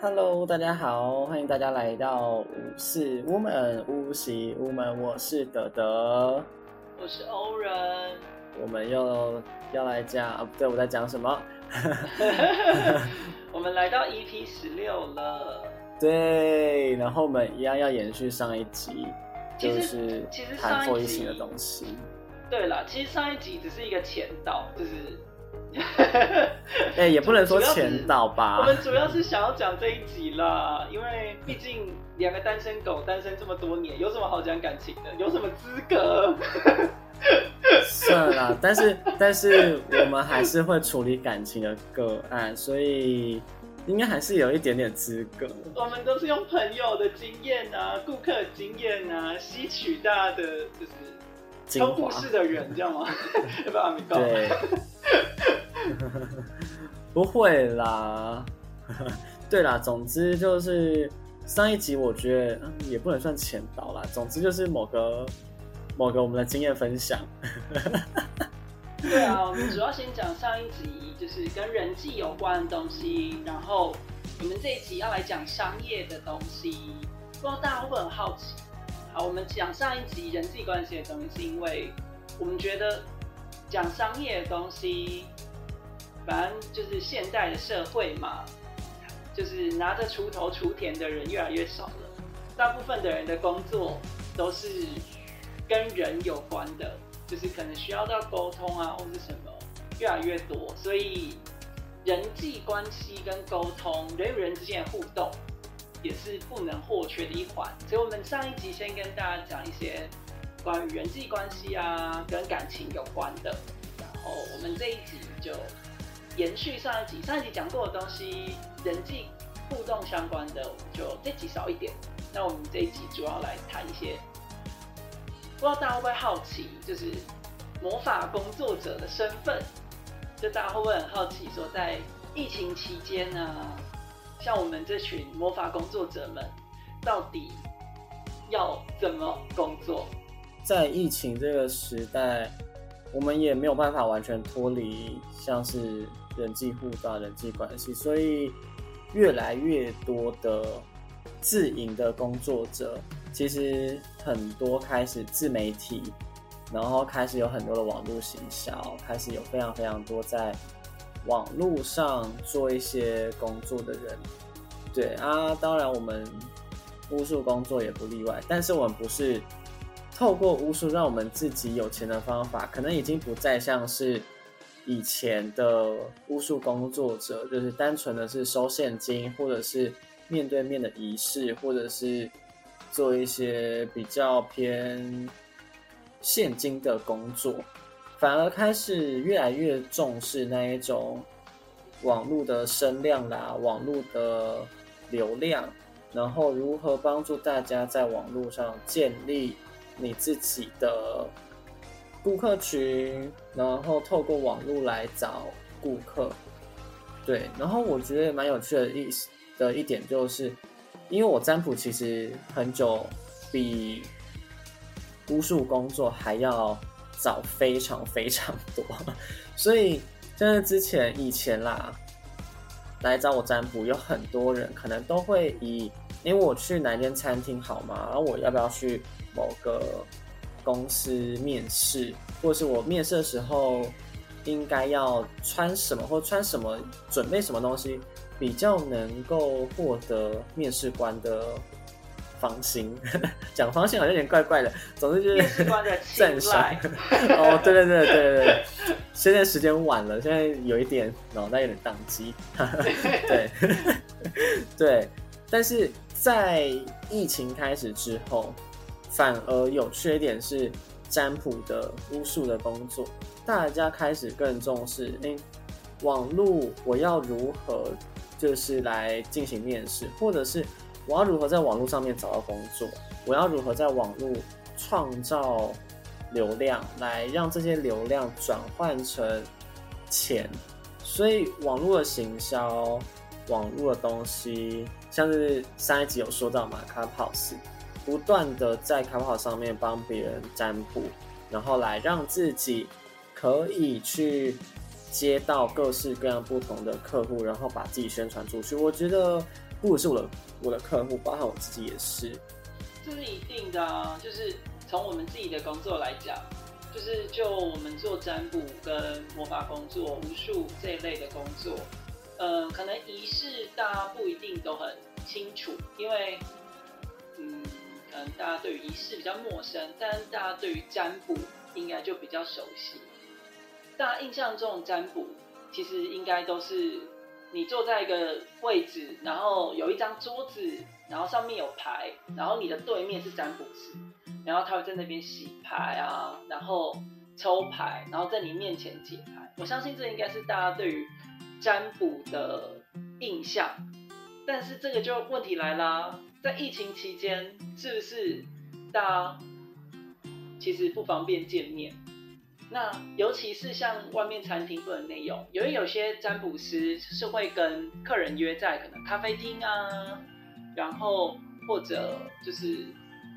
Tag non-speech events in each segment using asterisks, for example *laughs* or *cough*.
Hello，大家好，欢迎大家来到五四 woman 无喜 woman，我是德德，我是欧人，我们又要来讲啊，不对，我在讲什么？*laughs* 我们来到 EP 十六了，对，然后我们一样要延续上一集，就是其实谈上一集的东西。对了，其实上一集只是一个前导，就是 *laughs* 哎、也不能说前导吧我们，主要是想要讲这一集啦，因为毕竟两个单身狗单身这么多年，有什么好讲感情的？有什么资格？算了，但是但是我们还是会处理感情的个案，所以应该还是有一点点资格。我们都是用朋友的经验啊、顾客的经验啊，吸取大家的就是精超故事的人，这样吗？*laughs* 要不要阿米告？对，*laughs* 不会啦。*laughs* 对啦，总之就是上一集我觉得嗯也不能算前导啦，总之就是某个某个我们的经验分享。对啊，我们主要先讲上一集，就是跟人际有关的东西，然后我们这一集要来讲商业的东西。不知道大家会不会很好奇？好，我们讲上一集人际关系的东西，是因为我们觉得讲商业的东西，反正就是现代的社会嘛，就是拿着锄头锄田的人越来越少了，大部分的人的工作都是跟人有关的，就是可能需要到沟通啊，或是什么越来越多，所以人际关系跟沟通，人与人之间的互动也是不能或缺的一环。所以，我们上一集先跟大家讲一些关于人际关系啊跟感情有关的，然后我们这一集就延续上一集，上一集讲过的东西，人际互动相关的，我们就这集少一点。那我们这一集主要来谈一些不知道大家会不会好奇，就是魔法工作者的身份，就大家会不会很好奇，说在疫情期间呢，像我们这群魔法工作者们，到底要怎么工作？在疫情这个时代，我们也没有办法完全脱离像是人际互动、人际关系，所以越来越多的自营的工作者，其实很多开始自媒体，然后开始有很多的网络行销，开始有非常非常多在网络上做一些工作的人。对啊，当然我们巫术工作也不例外，但是我们不是透过巫术让我们自己有钱的方法，可能已经不再像是以前的巫术工作者，就是单纯的是收现金，或者是面对面的仪式，或者是做一些比较偏现金的工作，反而开始越来越重视那一种网络的声量啦，网络的流量，然后如何帮助大家在网络上建立你自己的顾客群，然后透过网络来找顾客。对，然后我觉得蛮有趣的意思的一点就是，因为我占卜其实很久比巫术工作还要早非常非常多，所以像是之前以前啦，来找我占卜，有很多人可能都会以，因为我去哪间餐厅好吗？然后我要不要去某个公司面试，或是我面试的时候应该要穿什么，或穿什么，准备什么东西，比较能够获得面试官的芳心。*laughs* 讲芳心好像有点怪怪的，总之就是赞赏。*laughs* 哦，对对对对对对，现在时间晚了，现在有一点脑袋有点宕机。*laughs* 对对，但是在疫情开始之后，反而有趣一点是占卜的巫术的工作，大家开始更重视，哎，网络我要如何就是来进行面试，或者是我要如何在网络上面找到工作，我要如何在网络创造流量，来让这些流量转换成钱。所以网络的行销，网络的东西，像是上一集有说到嘛，Clubhouse，不断的在 Clubhouse 上面帮别人占卜，然后来让自己可以去接到各式各样不同的客户，然后把自己宣传出去。我觉得不只是我的我的客户，包括我自己也是。这是一定的啊，就是从我们自己的工作来讲，就是就我们做占卜跟魔法工作、巫术这一类的工作，呃，可能仪式大家不一定都很清楚，因为嗯，可能大家对于仪式比较陌生，但大家对于占卜应该就比较熟悉。大家印象中占卜，其实应该都是你坐在一个位置，然后有一张桌子。然后上面有牌，然后你的对面是占卜师，然后他会在那边洗牌啊，然后抽牌，然后在你面前解牌。我相信这应该是大家对于占卜的印象。但是这个就问题来啦，在疫情期间，是不是大家其实不方便见面？那尤其是像外面餐厅不能内用，因为有些占卜师是会跟客人约在可能咖啡厅啊。然后或者就是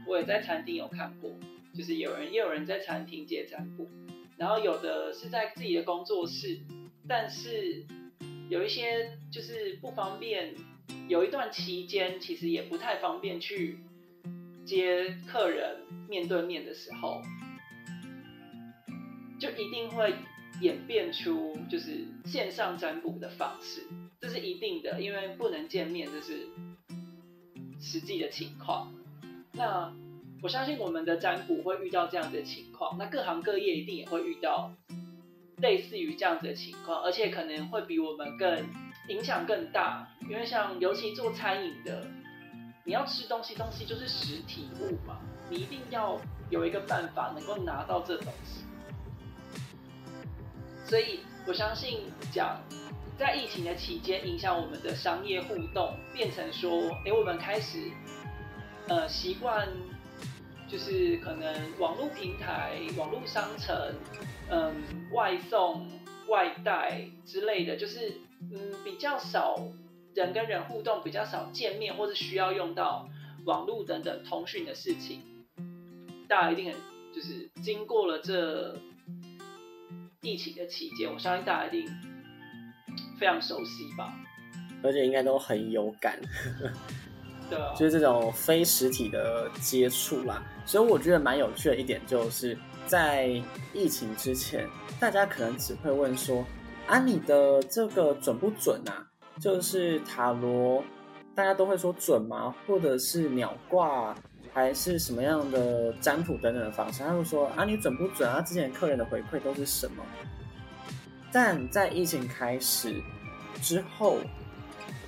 我也在餐厅有看过，就是有人也有人在餐厅接占卜，然后有的是在自己的工作室，但是有一些就是不方便，有一段期间其实也不太方便去接客人面对面的时候，就一定会演变出就是线上占卜的方式，这是一定的，因为不能见面，这是。实际的情况，那我相信我们的占卜会遇到这样的情况，那各行各业一定也会遇到类似于这样子的情况，而且可能会比我们更影响更大，因为像尤其做餐饮的，你要吃东西，东西就是实体物嘛，你一定要有一个办法能够拿到这东西，所以我相信讲。在疫情的期间，影响我们的商业互动，变成说，哎，我们开始，呃，习惯，就是可能网络平台、网络商城，嗯，外送、外带之类的，就是嗯，比较少人跟人互动，比较少见面，或是需要用到网络等等通讯的事情，大家一定很，就是经过了这疫情的期间，我相信大家一定。非常熟悉吧，而且应该都很有感，*laughs* 对，就是这种非实体的接触啦。所以我觉得蛮有趣的一点，就是在疫情之前，大家可能只会问说：“啊，你的这个准不准啊？”就是塔罗，大家都会说准吗？或者是鸟卦，还是什么样的占卜等等的方式？他会说：“啊，你准不准啊？之前客人的回馈都是什么？”但在疫情开始之后，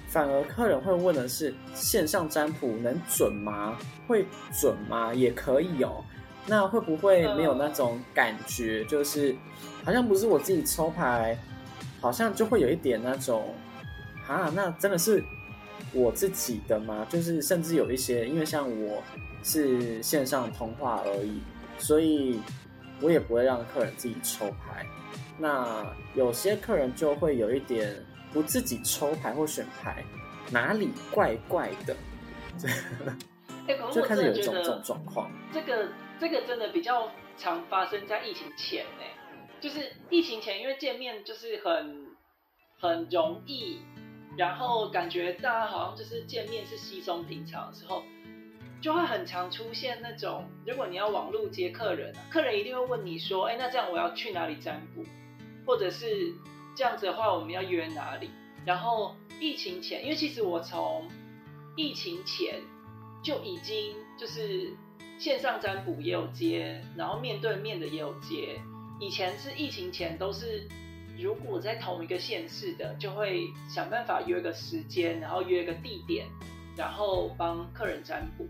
反而客人会问的是：线上占卜能准吗？会准吗？也可以哦。那会不会没有那种感觉？就是好像不是我自己抽牌，好像就会有一点那种啊，那真的是我自己的吗？就是甚至有一些，因为像我是线上通话而已，所以我也不会让客人自己抽牌。那有些客人就会有一点不自己抽牌或选牌，哪里怪怪的，*laughs* 就开始有一种这种状况。这个这个真的比较常发生在疫情前呢，就是疫情前，因为见面就是很很容易，然后感觉大家好像就是见面是稀松平常的时候。就会很常出现那种，如果你要网络接客人，客人一定会问你说：“哎，那这样我要去哪里占卜？或者是这样子的话，我们要约哪里？”然后疫情前，因为其实我从疫情前就已经就是线上占卜也有接，然后面对面的也有接。以前是疫情前都是，如果在同一个县市的，就会想办法约个时间，然后约个地点，然后帮客人占卜。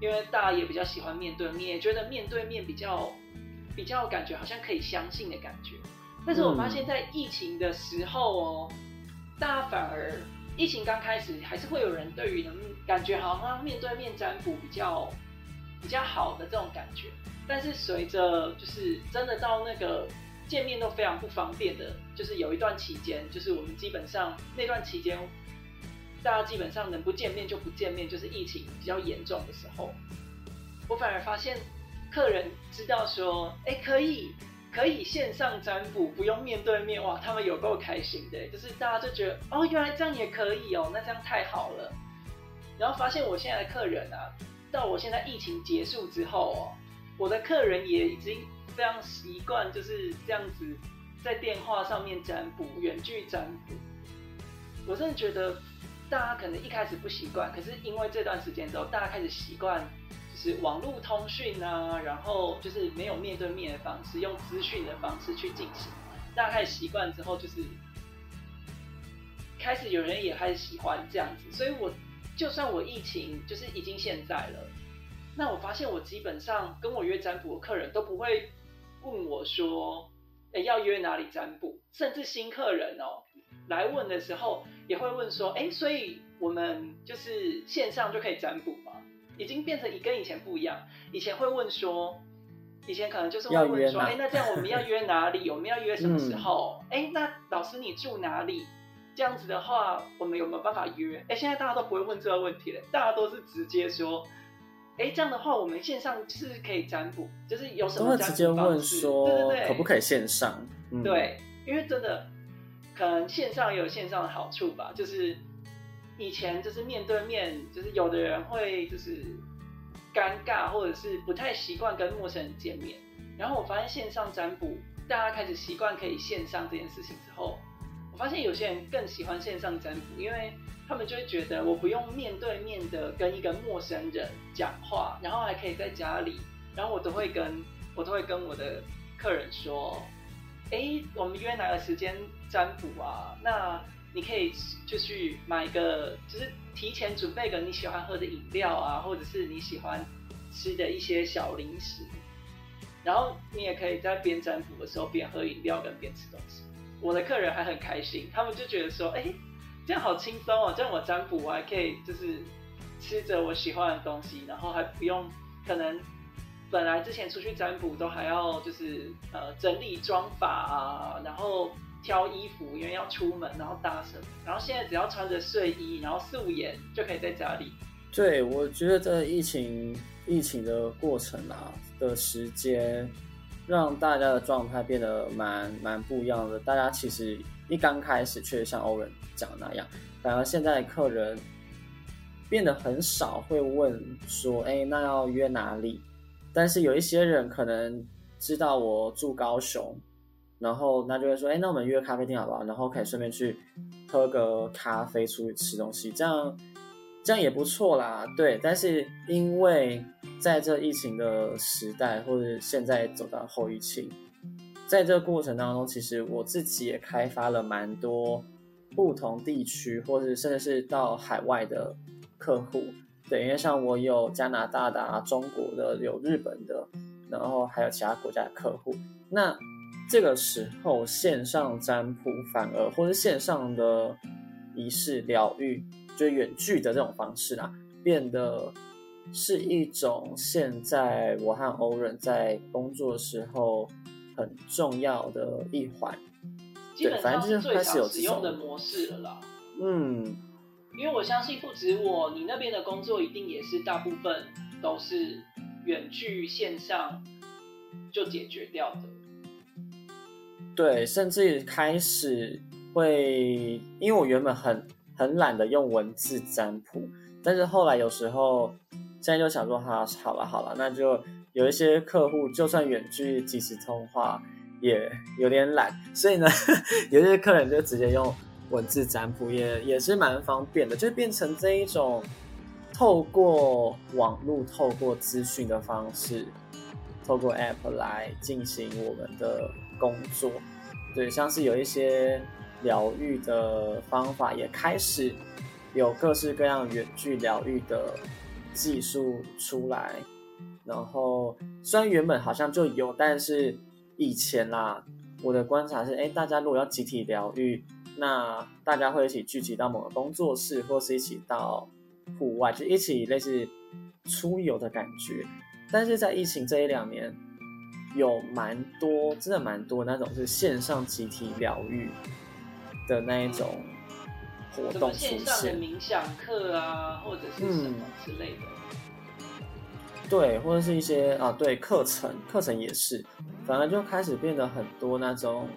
因为大家也比较喜欢面对面，觉得面对面比较比较感觉好像可以相信的感觉。但是我发现，在疫情的时候哦，大家反而疫情刚开始还是会有人对于能感觉好像面对面占卜比较比较好的这种感觉。但是随着就是真的到那个见面都非常不方便的，就是有一段期间，就是我们基本上那段期间。大家基本上能不见面就不见面，就是疫情比较严重的时候，我反而发现客人知道说，哎，可以可以线上占卜，不用面对面，哇，他们有够开心的，就是大家就觉得，哦，原来这样也可以哦，那这样太好了。然后发现我现在的客人啊，到我现在疫情结束之后哦，我的客人也已经非常习惯就是这样子在电话上面占卜、远距占卜。我真的觉得大家可能一开始不习惯，可是因为这段时间之后，大家开始习惯就是网络通讯啊，然后就是没有面对面的方式，用资讯的方式去进行。大家开始习惯之后，就是开始有人也开始喜欢这样子，所以我就算我疫情就是已经现在了，那我发现我基本上跟我约占卜的客人都不会问我说，哎，要约哪里占卜，甚至新客人哦来问的时候也会问说，哎，所以我们就是线上就可以占卜吗？已经变成跟以前不一样，以前会问说。以前可能就是会问说，哎，那这样我们要约哪里？*laughs* 我们要约什么时候？哎，那老师你住哪里？这样子的话，我们有没有办法约？哎，现在大家都不会问这个问题了，大家都是直接说，哎，这样的话我们线上是是可以占卜，就是有什么直接问说，对对对，可不可以线上？对，因为真的可能线上也有线上的好处吧，就是以前就是面对面，就是有的人会就是。尴尬，或者是不太习惯跟陌生人见面。然后我发现线上占卜，大家开始习惯可以线上这件事情之后，我发现有些人更喜欢线上占卜，因为他们就会觉得我不用面对面的跟一个陌生人讲话，然后还可以在家里，然后我都会跟我都会跟我的客人说，哎，我们约哪个时间占卜啊？那你可以就去买个，就是提前准备个你喜欢喝的饮料啊，或者是你喜欢吃的一些小零食，然后你也可以在边占卜的时候边喝饮料跟边吃东西。我的客人还很开心，他们就觉得说，哎，这样好轻松哦，这样我占卜我还可以就是吃着我喜欢的东西，然后还不用可能本来之前出去占卜都还要就是呃整理妆法啊，然后。挑衣服，因为要出门，然后搭什么？然后现在只要穿着睡衣，然后素颜就可以在家里。对，我觉得这疫情疫情的过程啊的时间，让大家的状态变得蛮蛮不一样的。大家其实一刚开始，确实像欧文讲的那样，反而现在客人变得很少会问说：“哎，那要约哪里？”但是有一些人可能知道我住高雄。然后那就会说，哎，那我们约咖啡厅好不好？然后可以顺便去喝个咖啡，出去吃东西，这样这样也不错啦。对，但是因为在这疫情的时代，或者现在走到后疫情，在这个过程当中，其实我自己也开发了蛮多不同地区，或者甚至是到海外的客户。对，因为像我有加拿大的、中国的、有日本的，然后还有其他国家的客户，那。这个时候，线上占卜反而或是线上的仪式疗愈，就远距的这种方式啊，变得是一种现在我和欧人在工作的时候很重要的一环。对，反正就是开始有使用的模式了啦。嗯，因为我相信不止我，你那边的工作一定也是大部分都是远距线上就解决掉的。对，甚至开始会，因为我原本很很懒得用文字占卜，但是后来有时候现在就想说，哈，好了好了，那就有一些客户就算远距即时通话也有点懒，所以呢，*laughs* 有些客人就直接用文字占卜，也也是蛮方便的，就变成这一种透过网络、透过资讯的方式，透过 App 来进行我们的。工作，对，像是有一些疗愈的方法，也开始有各式各样远距疗愈的技术出来。然后虽然原本好像就有，但是以前啦，我的观察是，哎，大家如果要集体疗愈，那大家会一起聚集到某个工作室，或是一起到户外，就一起类似出游的感觉。但是在疫情这一两年。有蛮多，真的蛮多那种是线上集体疗愈的那一种活动出现，冥想课啊，或者是什么之类的。对，或者是一些啊，对课程，课程也是，反而就开始变得很多那种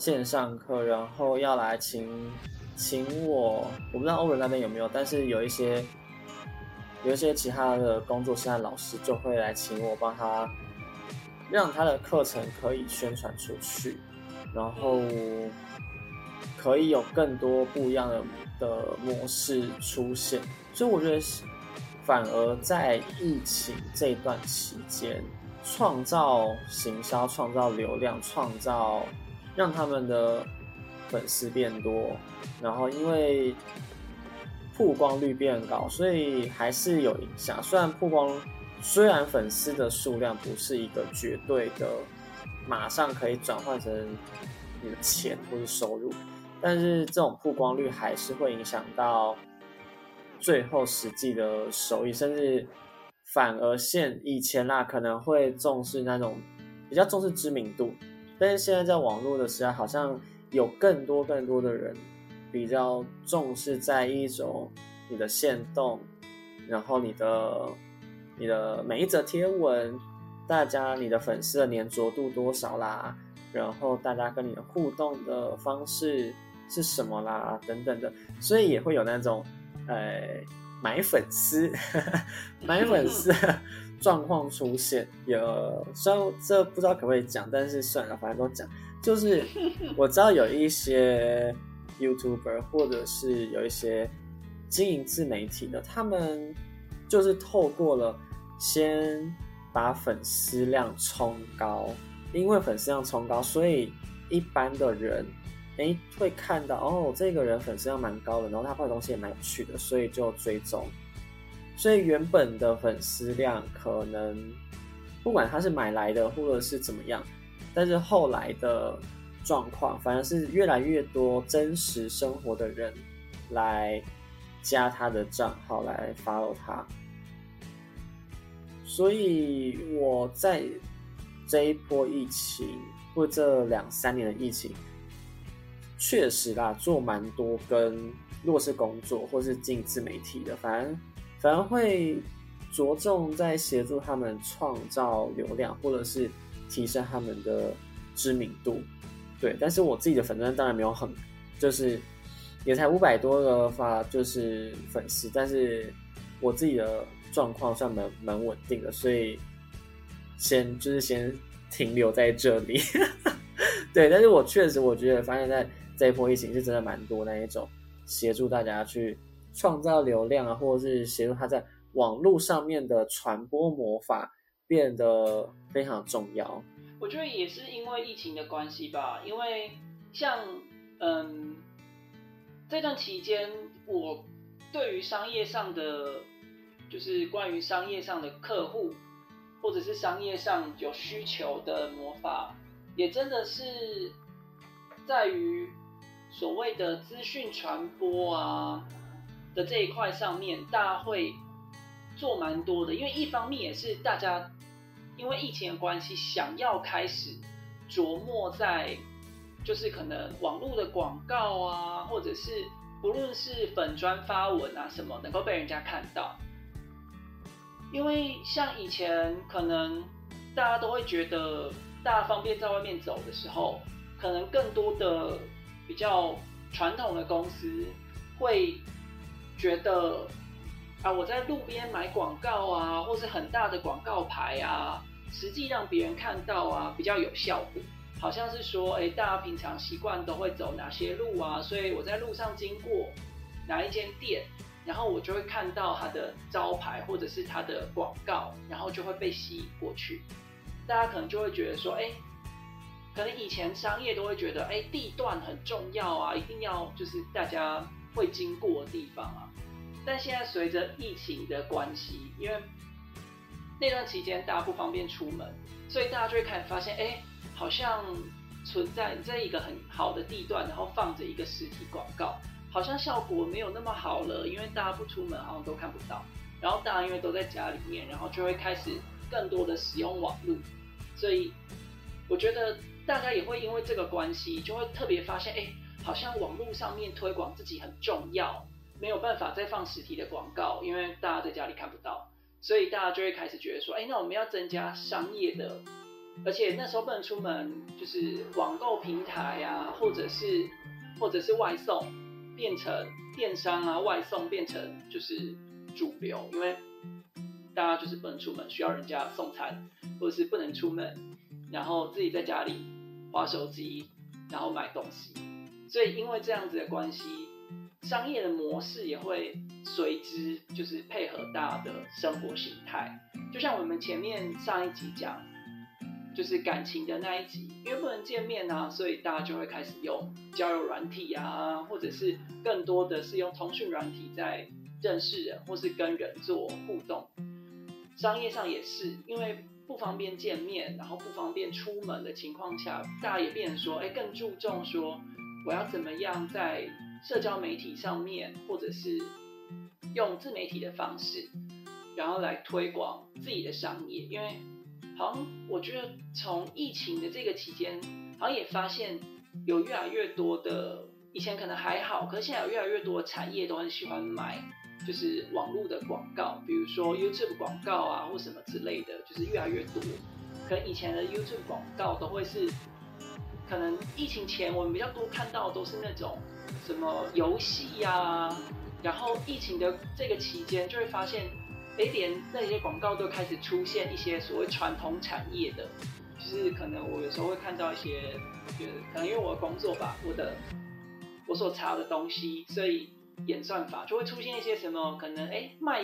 线上课，然后要来请请我，我不知道欧文那边有没有，但是有一些有一些其他的工作，现在老师就会来请我帮他，让他的课程可以宣传出去，然后可以有更多不一样的的模式出现。所以我觉得，反而在疫情这段期间，创造行销、创造流量、创造让他们的粉丝变多，然后因为。曝光率变高，所以还是有影响。虽然曝光，虽然粉丝的数量不是一个绝对的，马上可以转换成你的钱或者收入，但是这种曝光率还是会影响到最后实际的收益，甚至反而现以前啦可能会重视那种比较重视知名度，但是现在在网络的时代，好像有更多更多的人。比较重视在一种你的线动，然后你的你的每一则贴文，大家你的粉丝的粘着度多少啦，然后大家跟你的互动的方式是什么啦，等等的，所以也会有那种呃买粉丝 *laughs* 买粉丝 *laughs* 状况出现。有虽然这不知道可不可以讲，但是算了，反正都讲，就是 *laughs* 我知道有一些。YouTuber 或者是有一些经营自媒体的，他们就是透过了先把粉丝量冲高，因为粉丝量冲高，所以一般的人哎会看到哦，这个人粉丝量蛮高的，然后他发的东西也蛮有趣的，所以就追踪。所以原本的粉丝量可能不管他是买来的或者是怎么样，但是后来的。状况反而是越来越多真实生活的人来加他的账号来 follow 他，所以我在这一波疫情或这两三年的疫情，确实啦做蛮多跟弱势工作或是进自媒体的，反而反而会着重在协助他们创造流量或者是提升他们的知名度。对，但是我自己的粉钻当然没有很，就是也才五百多个发，就是粉丝，但是我自己的状况算蛮蛮稳定的，所以先就是先停留在这里。*laughs* 对，但是我确实我觉得发现在这一波疫情是真的蛮多那一种协助大家去创造流量啊，或者是协助他在网络上面的传播魔法变得非常重要。我觉得也是因为疫情的关系吧，因为像嗯这段期间，我对于商业上的，就是关于商业上的客户，或者是商业上有需求的魔法，也真的是在于所谓的资讯传播啊的这一块上面，大家会做蛮多的，因为一方面也是大家。因为疫情的关系，想要开始琢磨在，就是可能网络的广告啊，或者是不论是粉砖发文啊什么，能够被人家看到。因为像以前可能大家都会觉得，大家方便在外面走的时候，可能更多的比较传统的公司会觉得，啊，我在路边买广告啊，或是很大的广告牌啊。实际让别人看到啊，比较有效果。好像是说，哎，大家平常习惯都会走哪些路啊？所以我在路上经过哪一间店，然后我就会看到它的招牌或者是它的广告，然后就会被吸引过去。大家可能就会觉得说，哎，可能以前商业都会觉得，哎，地段很重要啊，一定要就是大家会经过的地方啊。但现在随着疫情的关系，因为那段期间大家不方便出门，所以大家就会开始发现，哎，好像存在这一个很好的地段，然后放着一个实体广告，好像效果没有那么好了，因为大家不出门，好像都看不到。然后大家因为都在家里面，然后就会开始更多的使用网络，所以我觉得大家也会因为这个关系，就会特别发现，哎，好像网络上面推广自己很重要，没有办法再放实体的广告，因为大家在家里看不到。所以大家就会开始觉得说，哎，那我们要增加商业的，而且那时候不能出门，就是网购平台啊，或者是或者是外送，变成电商啊，外送变成就是主流，因为大家就是不能出门，需要人家送餐，或者是不能出门，然后自己在家里划手机，然后买东西。所以因为这样子的关系，商业的模式也会随之就是配合大家的生活形态。就像我们前面上一集讲，就是感情的那一集，因为不能见面啊，所以大家就会开始用交友软体啊，或者是更多的是用通讯软体在认识人，或是跟人做互动。商业上也是，因为不方便见面，然后不方便出门的情况下，大家也变成说，哎，更注重说我要怎么样在社交媒体上面，或者是用自媒体的方式。然后来推广自己的商业，因为好像我觉得从疫情的这个期间，好像也发现有越来越多的，以前可能还好，可是现在有越来越多的产业都很喜欢买，就是网络的广告，比如说 YouTube 广告啊或什么之类的，就是越来越多。可能以前的 YouTube 广告都会是，可能疫情前我们比较多看到都是那种什么游戏呀，然后疫情的这个期间就会发现。哎，连那些广告都开始出现一些所谓传统产业的，就是可能我有时候会看到一些，就是可能因为我的工作吧，我的我所查的东西，所以演算法就会出现一些什么可能哎卖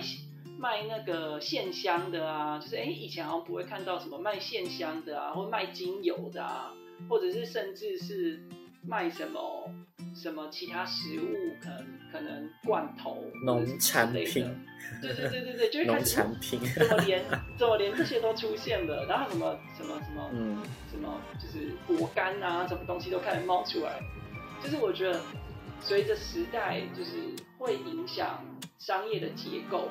卖那个线香的啊，就是哎以前好像不会看到什么卖线香的啊，或卖精油的啊，或者是甚至是卖什么什么其他食物，可能可能罐头农产品。对对对对对，就会开始怎么连怎么连这些都出现了，然后什么什么什么，嗯，什么就是果干啊，什么东西都开始冒出来。就是我觉得随着时代，就是会影响商业的结构。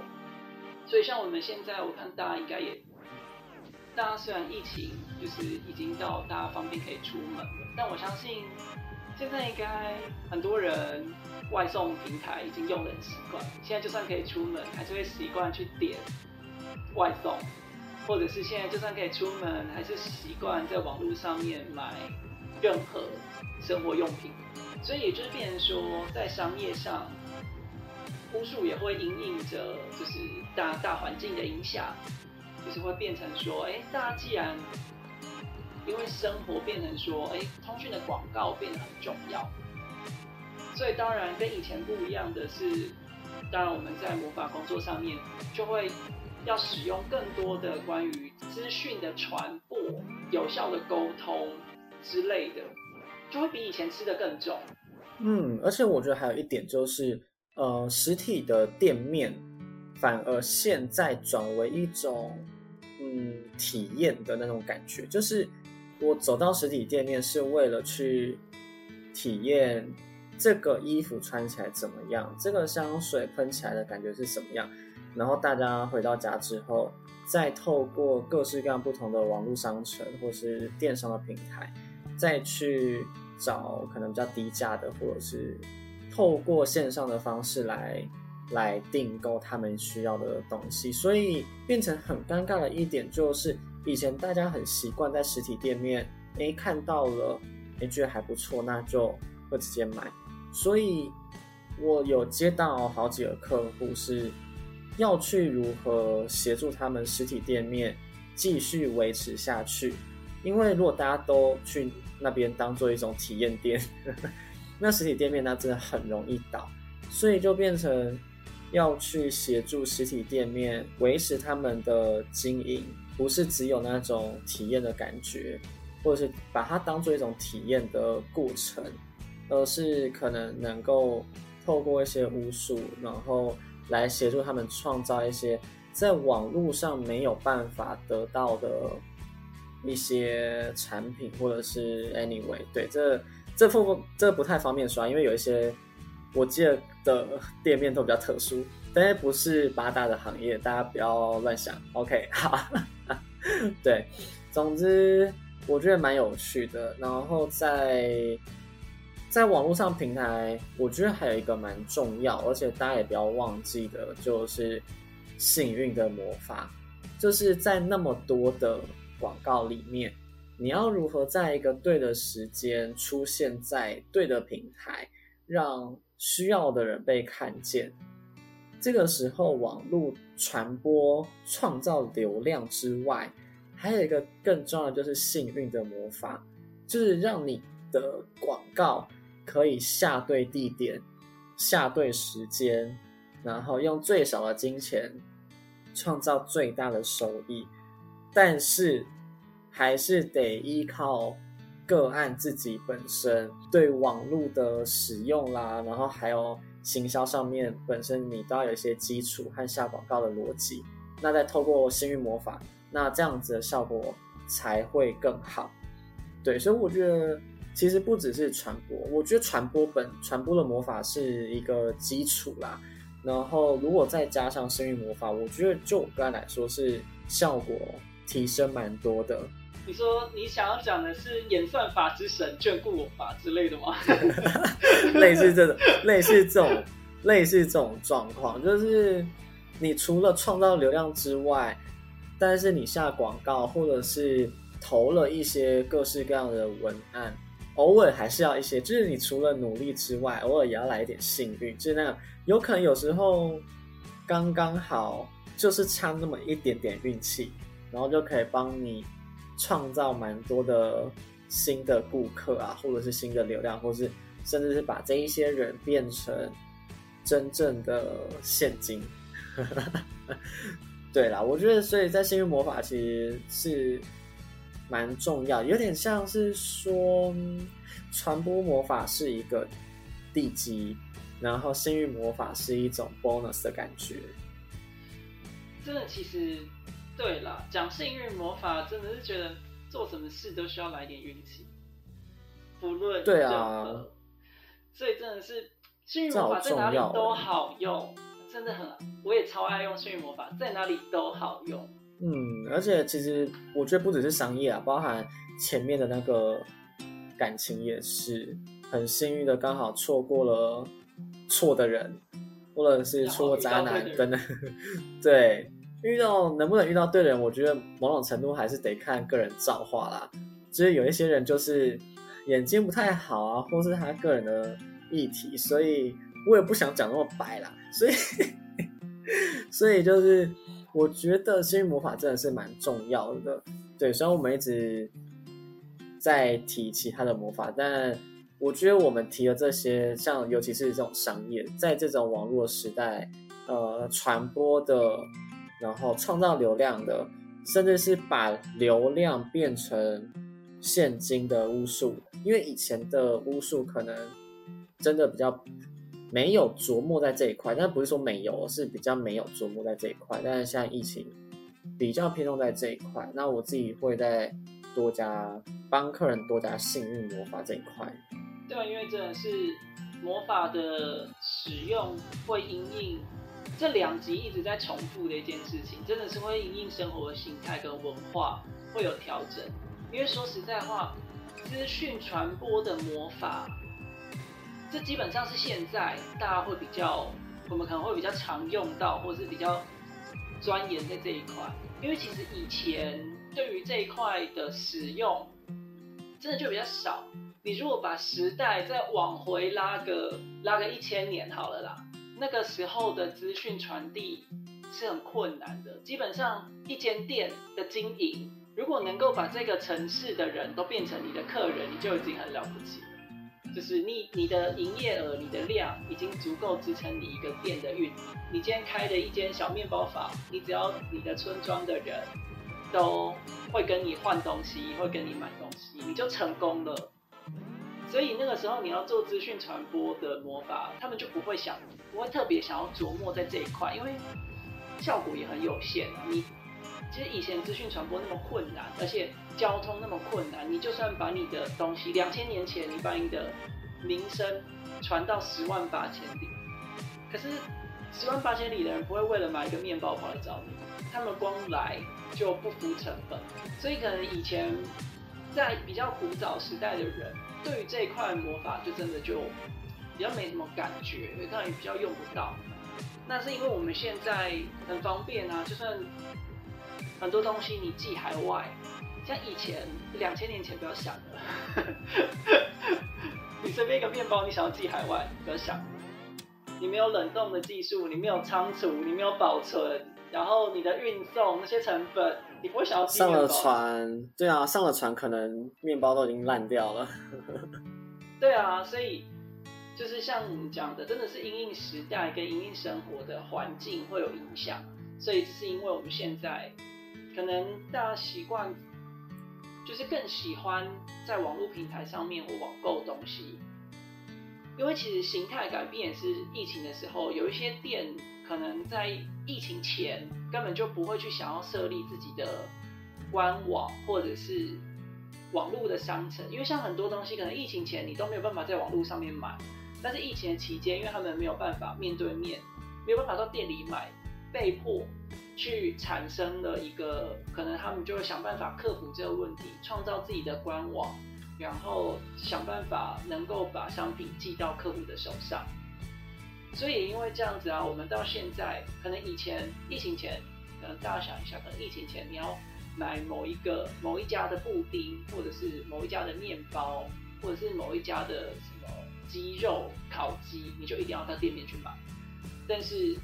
所以像我们现在，我看大家应该也，大家虽然疫情就是已经到大家方便可以出门了，但我相信现在应该很多人。外送平台已经用的很习惯，现在就算可以出门，还是会习惯去点外送，或者是现在就算可以出门，还是习惯在网络上面买任何生活用品。所以也就是变成说，在商业上，巫术也会因应着就是大大环境的影响，就是会变成说，哎，大家既然因为生活变成说，哎，通讯的广告变得很重要。所以当然跟以前不一样的是，当然我们在魔法工作上面就会要使用更多的关于资讯的传播、有效的沟通之类的，就会比以前吃的更重。嗯，而且我觉得还有一点就是，呃，实体的店面反而现在转为一种嗯体验的那种感觉，就是我走到实体店面是为了去体验。这个衣服穿起来怎么样？这个香水喷起来的感觉是什么样？然后大家回到家之后，再透过各式各样不同的网络商城或是电商的平台，再去找可能比较低价的，或者是透过线上的方式来来订购他们需要的东西。所以变成很尴尬的一点就是，以前大家很习惯在实体店面，诶看到了，诶觉得还不错，那就会直接买。所以，我有接到好几个客户是要去如何协助他们实体店面继续维持下去，因为如果大家都去那边当做一种体验店，*laughs* 那实体店面那真的很容易倒，所以就变成要去协助实体店面维持他们的经营，不是只有那种体验的感觉，或者是把它当做一种体验的过程。而是可能能够透过一些巫术，然后来协助他们创造一些在网络上没有办法得到的一些产品，或者是 anyway，对，这这不这不太方便说，因为有一些我记得的 *laughs* 店面都比较特殊，但不是八大的行业，大家不要乱想。OK，好，*laughs* 对，总之我觉得蛮有趣的，然后在。在网络上平台，我觉得还有一个蛮重要，而且大家也不要忘记的，就是幸运的魔法。就是在那么多的广告里面，你要如何在一个对的时间出现在对的平台，让需要的人被看见？这个时候网络传播创造流量之外，还有一个更重要的就是幸运的魔法，就是让你的广告可以下对地点、下对时间，然后用最少的金钱创造最大的收益，但是还是得依靠个案自己本身对网络的使用啦，然后还有。行销上面本身你都要有一些基础和下广告的逻辑，那再透过幸运魔法，那这样子的效果才会更好。对，所以我觉得其实不只是传播，我觉得传播本传播的魔法是一个基础啦。然后如果再加上幸运魔法，我觉得就我个人来说是效果提升蛮多的。你说你想要讲的是演算法之神眷顾我吧之类的吗？*laughs* 类似这种，类似这种，类似这种状况，就是你除了创造流量之外，但是你下广告或者是投了一些各式各样的文案，偶尔还是要一些，就是你除了努力之外，偶尔也要来一点幸运，就是那样，有可能有时候刚刚好就是差那么一点点运气，然后就可以帮你。创造蛮多的新的顾客啊，或者是新的流量，或是甚至是把这一些人变成真正的现金。*laughs* 对啦，我觉得所以在幸运魔法其实是蛮重要，有点像是说传播魔法是一个地基，然后幸运魔法是一种 bonus 的感觉。真的，其实。对啦，讲幸运魔法，真的是觉得做什么事都需要来点运气，不论对啊，所以真的是幸运魔法在哪里都好用，真的很，我也超爱用幸运魔法，在哪里都好用。嗯，而且其实我觉得不只是商业啊，包含前面的那个感情也是很幸运的，刚好错过了错的人，或者是错过渣男等等，*laughs* 对。遇到能不能遇到对的人，我觉得某种程度还是得看个人造化啦。就是有一些人就是眼睛不太好啊，或是他个人的议题，所以我也不想讲那么白啦。所以，*laughs* 所以就是我觉得幸运魔法真的是蛮重要的。对，虽然我们一直在提其他的魔法，但我觉得我们提的这些，像尤其是这种商业，在这种网络时代，呃，传播的。然后创造流量的，甚至是把流量变成现金的巫术，因为以前的巫术可能真的比较没有琢磨在这一块，但不是说没有，是比较没有琢磨在这一块。但是现在疫情比较偏重在这一块，那我自己会在多加帮客人多加幸运魔法这一块。对，因为真的是魔法的使用会因应。这两集一直在重复的一件事情，真的是会因应生活的形态跟文化会有调整。因为说实在话，资讯传播的魔法，这基本上是现在大家会比较，我们可能会比较常用到，或是比较钻研在这一块。因为其实以前对于这一块的使用，真的就比较少。你如果把时代再往回拉个拉个一千年好了啦。那个时候的资讯传递是很困难的，基本上一间店的经营，如果能够把这个城市的人都变成你的客人，你就已经很了不起了。就是你你的营业额、你的量已经足够支撑你一个店的运营。你今天开的一间小面包房，你只要你的村庄的人都会跟你换东西，会跟你买东西，你就成功了。所以那个时候你要做资讯传播的魔法，他们就不会想，不会特别想要琢磨在这一块，因为效果也很有限啊。你其实以前资讯传播那么困难，而且交通那么困难，你就算把你的东西，两千年前你把你的名声传到十万八千里，可是十万八千里的人不会为了买一个面包跑来找你，他们光来就不付成本，所以可能以前在比较古早时代的人。对于这一块魔法，就真的就比较没什么感觉，因为当然也比较用不到。那是因为我们现在很方便啊，就算很多东西你寄海外，像以前两千年前不要想了，你随便一个面包，你想要寄海外，不要想。你没有冷冻的技术，你没有仓储，你没有保存，然后你的运送那些成本，你不会想要上了船，对啊，上了船可能面包都已经烂掉了。*laughs* 对啊，所以就是像你讲的，真的是因应时代跟因应生活的环境会有影响，所以是因为我们现在可能大家习惯。就是更喜欢在网络平台上面我网购东西，因为其实形态改变也是疫情的时候，有一些店可能在疫情前根本就不会去想要设立自己的官网或者是网络的商城，因为像很多东西可能疫情前你都没有办法在网络上面买，但是疫情期间，因为他们没有办法面对面，没有办法到店里买，被迫。去产生了一个可能，他们就会想办法克服这个问题，创造自己的官网，然后想办法能够把商品寄到客户的手上。所以也因为这样子啊，我们到现在可能以前疫情前，可能大家想一下，可能疫情前你要买某一个某一家的布丁，或者是某一家的面包，或者是某一家的什么鸡肉烤鸡，你就一定要到店面去买。但是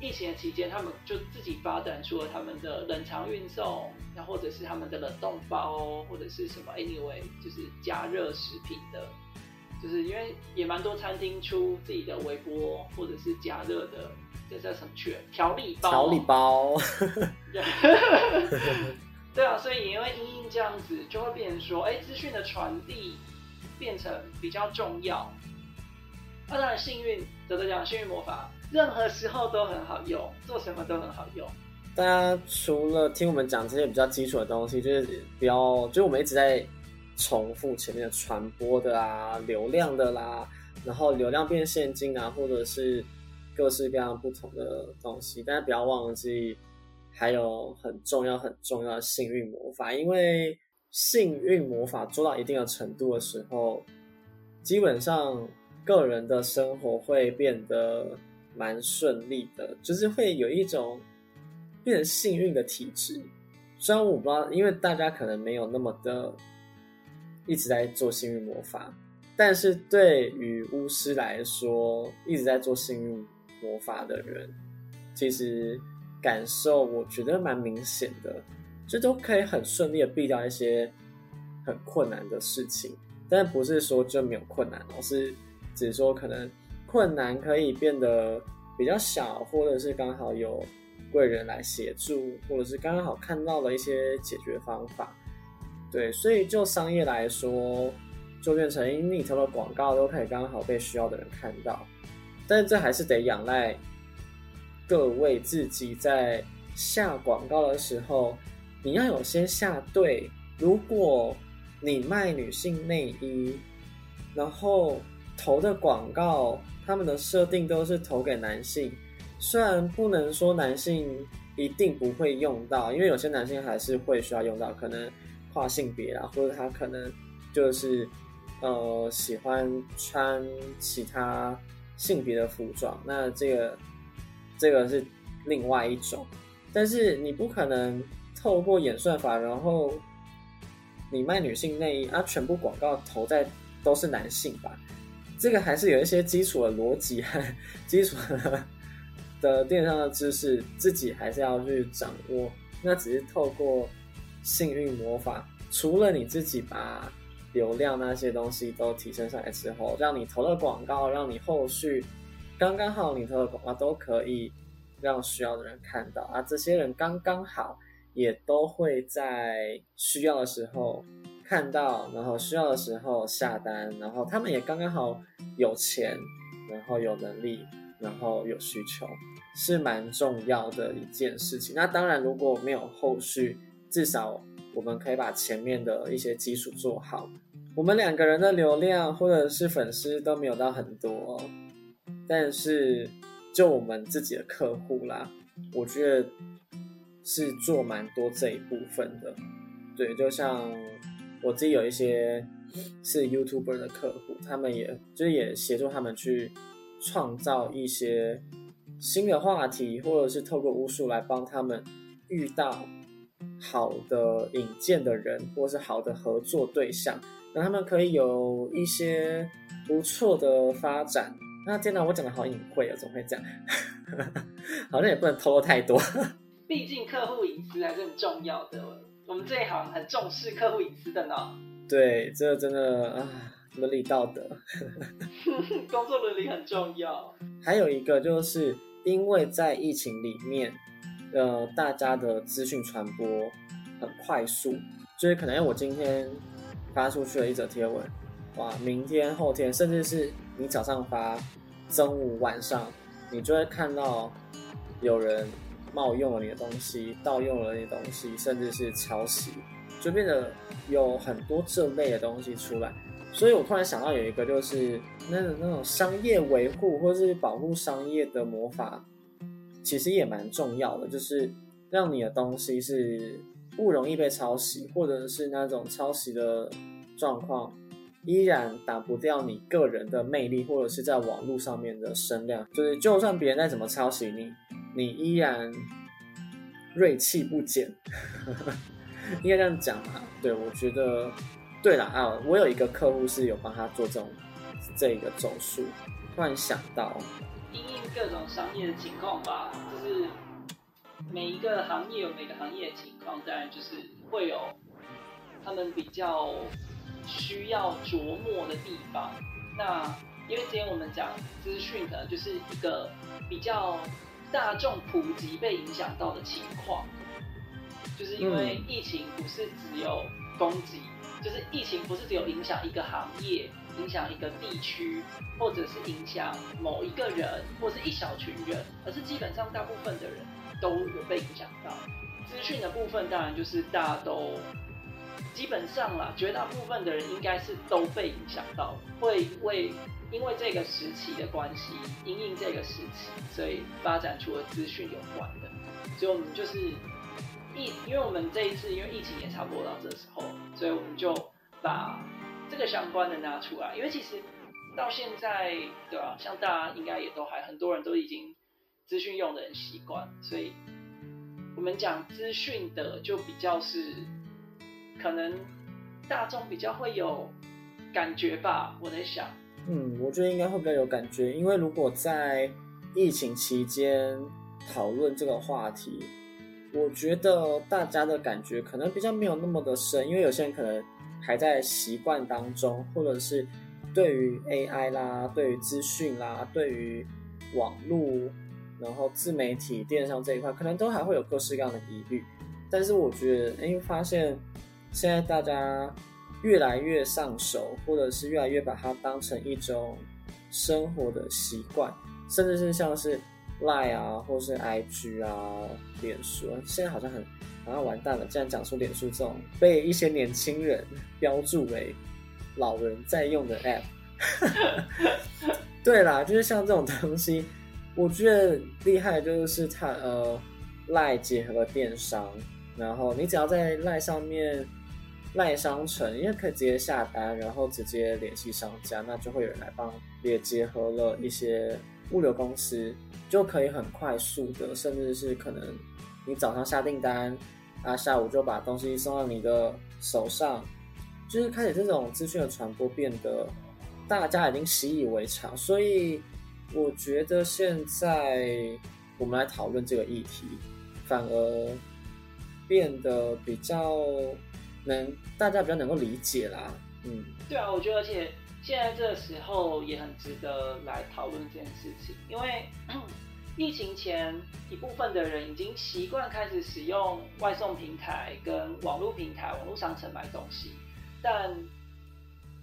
疫情期间，他们就自己发展出了他们的冷藏运送，那或者是他们的冷冻包，或者是什么，anyway，就是加热食品的，就是因为也蛮多餐厅出自己的微波或者是加热的，这叫什么去调理包？调理包。对啊，所以也因为因应这样子，就会变成说，哎，资讯的传递变成比较重要。那当然，幸运得得奖，幸运魔法。任何时候都很好用，做什么都很好用。大家除了听我们讲这些比较基础的东西，就是比较，就是我们一直在重复前面的传播的啊、流量的啦，然后流量变现金啊，或者是各式各样不同的东西。但是不要忘记，还有很重要、很重要的幸运魔法，因为幸运魔法做到一定的程度的时候，基本上个人的生活会变得。蛮顺利的，就是会有一种变成幸运的体质。虽然我不知道，因为大家可能没有那么的一直在做幸运魔法，但是对于巫师来说，一直在做幸运魔法的人，其实感受我觉得蛮明显的，就都可以很顺利的避掉一些很困难的事情。但不是说就没有困难，而是只是说可能。困难可以变得比较小，或者是刚好有贵人来协助，或者是刚刚好看到了一些解决方法。对，所以就商业来说，就变成因为你投的广告都可以刚好被需要的人看到。但是这还是得仰赖各位自己在下广告的时候，你要有先下对。如果你卖女性内衣，然后投的广告。他们的设定都是投给男性，虽然不能说男性一定不会用到，因为有些男性还是会需要用到，可能跨性别啊，或者他可能就是呃喜欢穿其他性别的服装，那这个这个是另外一种。但是你不可能透过演算法，然后你卖女性内衣啊，全部广告投在都是男性吧？这个还是有一些基础的逻辑和 *laughs* 基础的电商的知识，自己还是要去掌握。那只是透过幸运魔法，除了你自己把流量那些东西都提升上来之后，让你投的广告，让你后续刚刚好你投的广告都可以让需要的人看到啊，这些人刚刚好也都会在需要的时候。看到，然后需要的时候下单，然后他们也刚刚好有钱，然后有能力，然后有需求，是蛮重要的一件事情。那当然，如果没有后续，至少我们可以把前面的一些基础做好。我们两个人的流量或者是粉丝都没有到很多，但是就我们自己的客户啦，我觉得是做蛮多这一部分的。对，就像。我自己有一些是 YouTuber 的客户，他们也就是也协助他们去创造一些新的话题，或者是透过巫术来帮他们遇到好的引荐的人，或是好的合作对象，让他们可以有一些不错的发展。那天哪，我讲的好隐晦啊，怎么会这样？*laughs* 好像也不能透露太多。*laughs* 毕竟客户隐私还是很重要的，我们这一行很重视客户隐私的呢。对，这真的啊，伦理道德，*laughs* 工作伦理很重要。还有一个就是因为在疫情里面，呃，大家的资讯传播很快速，就是可能我今天发出去了一则贴文，哇，明天、后天，甚至是你早上发，中午、晚上，你就会看到有人。冒用了你的东西，盗用了你的东西，甚至是抄袭，就变得有很多这类的东西出来。所以我突然想到有一个，就是那种那种商业维护或是保护商业的魔法，其实也蛮重要的，就是让你的东西是不容易被抄袭，或者是那种抄袭的状况依然打不掉你个人的魅力，或者是在网络上面的声量。就是就算别人再怎么抄袭你。你依然锐气不减，*laughs* 应该这样讲啊。对，我觉得对了啊。我有一个客户是有帮他做这种这个手术，突然想到，因应各种商业的情况吧，就是每一个行业有每个行业的情况，当然就是会有他们比较需要琢磨的地方。那因为今天我们讲资讯，可能就是一个比较。大众普及被影响到的情况，就是因为疫情不是只有攻击，就是疫情不是只有影响一个行业、影响一个地区，或者是影响某一个人，或是一小群人，而是基本上大部分的人都有被影响到。资讯的部分当然就是大家都基本上啦，绝大部分的人应该是都被影响到，会为。因为这个时期的关系，因应这个时期，所以发展出了资讯有关的。所以我们就是疫，因为我们这一次因为疫情也差不多到这时候，所以我们就把这个相关的拿出来。因为其实到现在，对吧？像大家应该也都还很多人都已经资讯用的很习惯，所以我们讲资讯的就比较是可能大众比较会有感觉吧。我在想。嗯，我觉得应该会比较有感觉，因为如果在疫情期间讨论这个话题，我觉得大家的感觉可能比较没有那么的深，因为有些人可能还在习惯当中，或者是对于 AI 啦、对于资讯啦、对于网络，然后自媒体、电商这一块，可能都还会有各式各样的疑虑。但是我觉得，因为发现现在大家。越来越上手，或者是越来越把它当成一种生活的习惯，甚至是像是 Line 啊，或是 IG 啊、脸书，现在好像很然后完蛋了。竟然讲出脸书这种被一些年轻人标注为老人在用的 App。*laughs* 对啦，就是像这种东西，我觉得厉害就是它呃赖结合了电商，然后你只要在赖上面。赖商城，因为可以直接下单，然后直接联系商家，那就会有人来帮。也结合了一些物流公司，就可以很快速的，甚至是可能你早上下订单，啊，下午就把东西送到你的手上，就是开始这种资讯的传播变得大家已经习以为常。所以我觉得现在我们来讨论这个议题，反而变得比较。能大家比较能够理解啦，嗯，对啊，我觉得而且现在这个时候也很值得来讨论这件事情，因为疫情前一部分的人已经习惯开始使用外送平台跟网络平台、网络商城买东西，但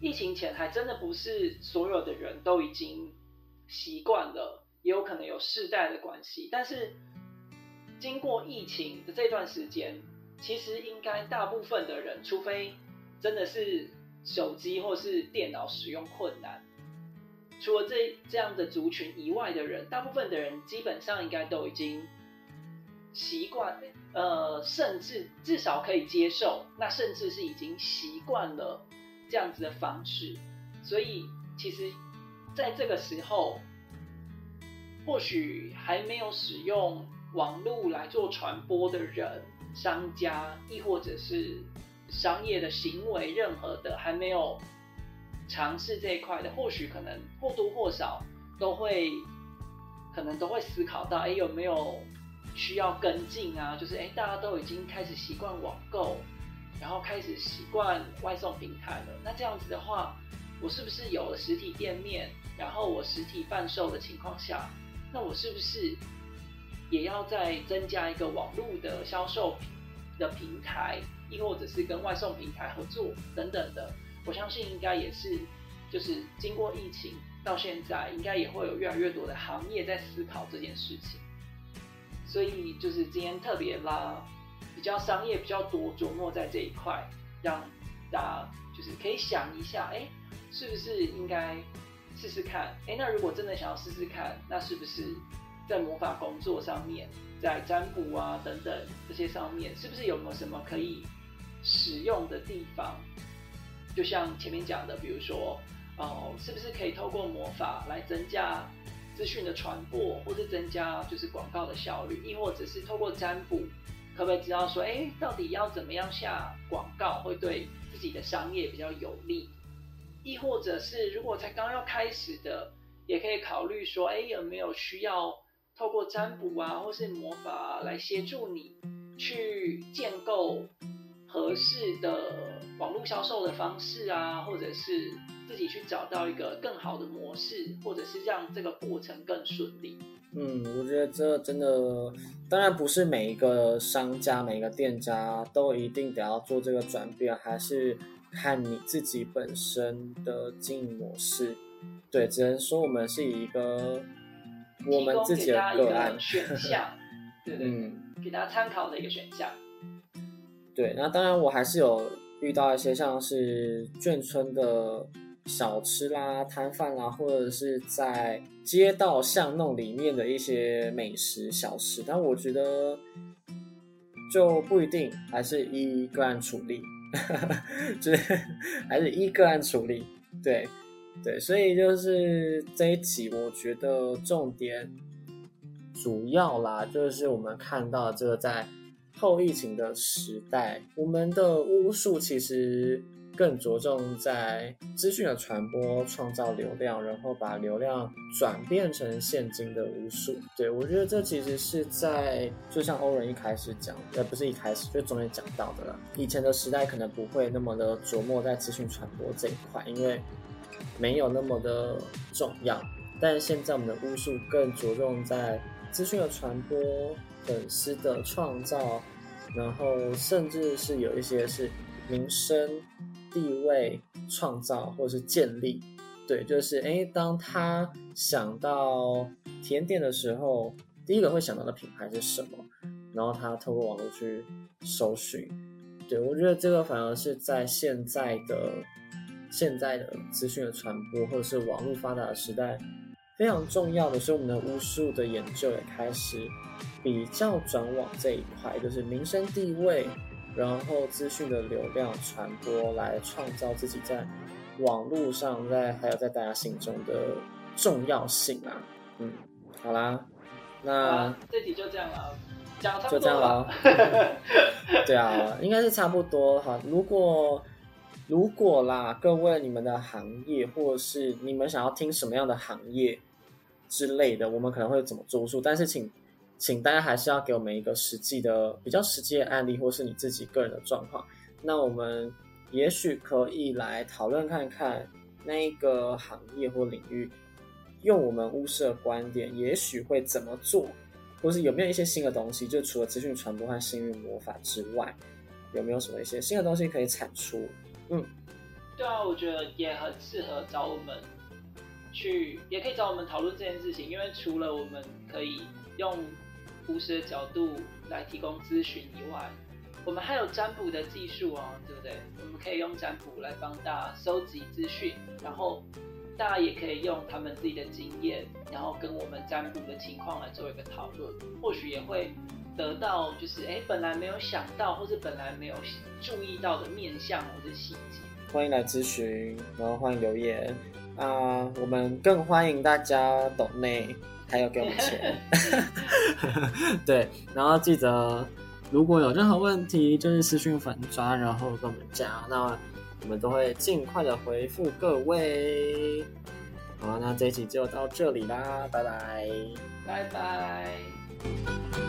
疫情前还真的不是所有的人都已经习惯了，也有可能有世代的关系，但是经过疫情的这段时间。其实应该大部分的人，除非真的是手机或是电脑使用困难，除了这这样的族群以外的人，大部分的人基本上应该都已经习惯，呃，甚至至少可以接受，那甚至是已经习惯了这样子的方式。所以，其实在这个时候，或许还没有使用网络来做传播的人。商家亦或者是商业的行为，任何的还没有尝试这一块的，或许可能或多或少都会可能都会思考到，哎，有没有需要跟进啊？就是哎，大家都已经开始习惯网购，然后开始习惯外送平台了。那这样子的话，我是不是有了实体店面，然后我实体贩售的情况下，那我是不是也要再增加一个网络的销售的平台，亦或者是跟外送平台合作等等的？我相信应该也是，就是经过疫情。到现在，应该也会有越来越多的行业在思考这件事情，所以就是今天特别拉比较商业比较多琢磨在这一块，让大家就是可以想一下，哎，是不是应该试试看？哎，那如果真的想要试试看，那是不是在魔法工作上面，在占卜啊等等这些上面，是不是有没有什么可以使用的地方？就像前面讲的，比如说。哦，是不是可以透过魔法来增加资讯的传播，或是增加就是广告的效率？亦或者是透过占卜，可不可以知道说，哎，到底要怎么样下广告会对自己的商业比较有利？亦或者是如果才刚要开始的，也可以考虑说，哎，有没有需要透过占卜啊，或是魔法来协助你去建构合适的网络销售的方式啊，或者是？自己去找到一个更好的模式，或者是让这个过程更顺利。嗯，我觉得这真的，当然不是每一个商家、每一个店家都一定得要做这个转变，还是看你自己本身的经营模式。对，只能说我们是以一个我们自己的个案选项，*laughs* 对对，给大家参考的一个选项。对，那当然我还是有遇到一些像是眷村的。小吃啦、摊贩啦，或者是在街道巷弄里面的一些美食小吃，但我觉得就不一定，还是依个案处理，*laughs* 就是还是依个案处理。对对，所以就是这一集，我觉得重点主要啦，就是我们看到这个在后疫情的时代，我们的巫术其实。更着重在资讯的传播、创造流量，然后把流量转变成现金的巫术。对我觉得这其实是在，就像欧仁一开始讲，呃，不是一开始，就中间讲到的了。以前的时代可能不会那么的琢磨在资讯传播这一块，因为没有那么的重要。但现在我们的巫术更着重在资讯的传播、粉丝的创造，然后甚至是有一些是名声。地位创造或是建立，对，就是哎，当他想到甜点的时候，第一个会想到的品牌是什么？然后他透过网络去搜寻，对我觉得这个反而是在现在的现在的资讯的传播或者是网络发达的时代非常重要的，是我们的巫术的研究也开始比较转往这一块，就是民生地位。然后资讯的流量传播来创造自己在网络上，在还有在大家心中的重要性啊，嗯，好啦，那这题就这样了，讲就这样了，*laughs* 对啊，应该是差不多哈。如果如果啦，各位你们的行业或者是你们想要听什么样的行业之类的，我们可能会怎么做数，但是请。请大家还是要给我们一个实际的、比较实际的案例，或是你自己个人的状况。那我们也许可以来讨论看看那一个行业或领域，用我们巫师的观点，也许会怎么做，或是有没有一些新的东西？就除了资讯传播和幸运魔法之外，有没有什么一些新的东西可以产出？嗯，对啊，我觉得也很适合找我们去，也可以找我们讨论这件事情，因为除了我们可以用。巫师的角度来提供咨询以外，我们还有占卜的技术哦，对不对？我们可以用占卜来帮大家收集资讯，然后大家也可以用他们自己的经验，然后跟我们占卜的情况来做一个讨论，或许也会得到就是哎本来没有想到或者本来没有注意到的面相或者细节。欢迎来咨询，然后欢迎留言啊！我们更欢迎大家懂内。还有给我们钱，*laughs* 对，然后记得如果有任何问题，就是私讯粉抓，然后跟我们讲，那我们都会尽快的回复各位。好，那这一集就到这里啦，拜拜。拜拜。